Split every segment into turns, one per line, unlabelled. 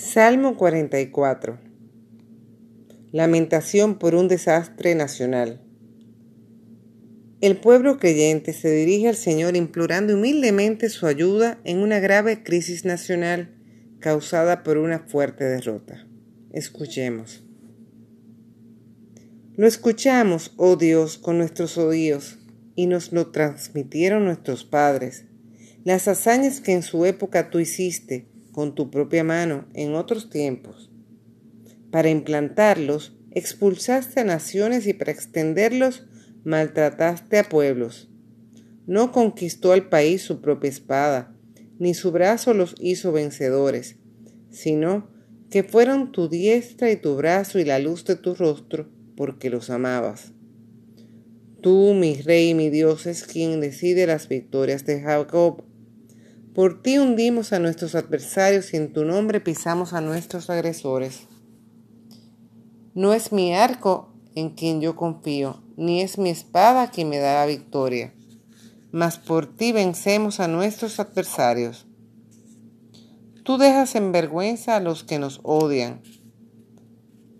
Salmo 44 Lamentación por un desastre nacional. El pueblo creyente se dirige al Señor implorando humildemente su ayuda en una grave crisis nacional causada por una fuerte derrota. Escuchemos. Lo escuchamos, oh Dios, con nuestros oídos, y nos lo transmitieron nuestros padres. Las hazañas que en su época tú hiciste, con tu propia mano en otros tiempos. Para implantarlos, expulsaste a naciones y para extenderlos, maltrataste a pueblos. No conquistó al país su propia espada, ni su brazo los hizo vencedores, sino que fueron tu diestra y tu brazo y la luz de tu rostro, porque los amabas. Tú, mi rey y mi Dios, es quien decide las victorias de Jacob. Por ti hundimos a nuestros adversarios y en tu nombre pisamos a nuestros agresores. No es mi arco en quien yo confío, ni es mi espada quien me da la victoria, mas por ti vencemos a nuestros adversarios. Tú dejas en vergüenza a los que nos odian.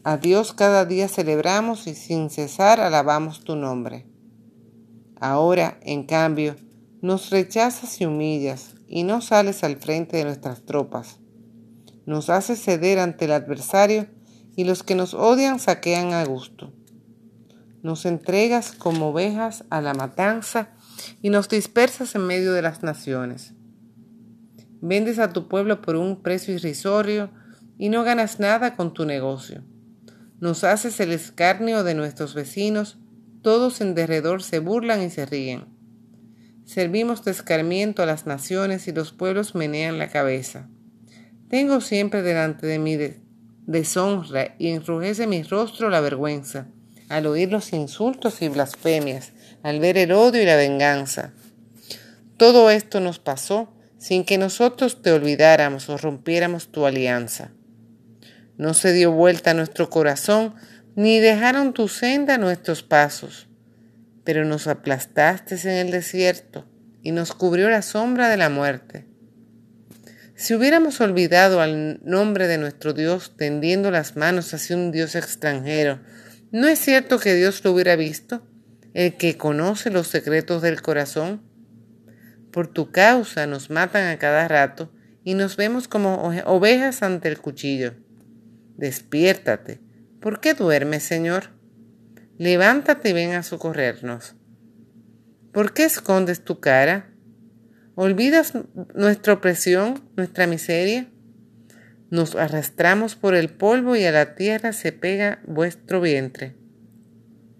A Dios cada día celebramos y sin cesar alabamos tu nombre. Ahora, en cambio, nos rechazas y humillas y no sales al frente de nuestras tropas. Nos haces ceder ante el adversario y los que nos odian saquean a gusto. Nos entregas como ovejas a la matanza y nos dispersas en medio de las naciones. Vendes a tu pueblo por un precio irrisorio y no ganas nada con tu negocio. Nos haces el escarnio de nuestros vecinos, todos en derredor se burlan y se ríen. Servimos de escarmiento a las naciones y los pueblos menean la cabeza. Tengo siempre delante de mí deshonra y enrojece mi rostro la vergüenza al oír los insultos y blasfemias, al ver el odio y la venganza. Todo esto nos pasó sin que nosotros te olvidáramos o rompiéramos tu alianza. No se dio vuelta nuestro corazón, ni dejaron tu senda nuestros pasos pero nos aplastaste en el desierto y nos cubrió la sombra de la muerte. Si hubiéramos olvidado al nombre de nuestro Dios tendiendo las manos hacia un Dios extranjero, ¿no es cierto que Dios lo hubiera visto, el que conoce los secretos del corazón? Por tu causa nos matan a cada rato y nos vemos como ovejas ante el cuchillo. Despiértate. ¿Por qué duermes, Señor? Levántate y ven a socorrernos. ¿Por qué escondes tu cara? ¿Olvidas nuestra opresión, nuestra miseria? Nos arrastramos por el polvo y a la tierra se pega vuestro vientre.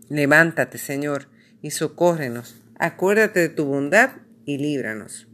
Levántate, Señor, y socórrenos. Acuérdate de tu bondad y líbranos.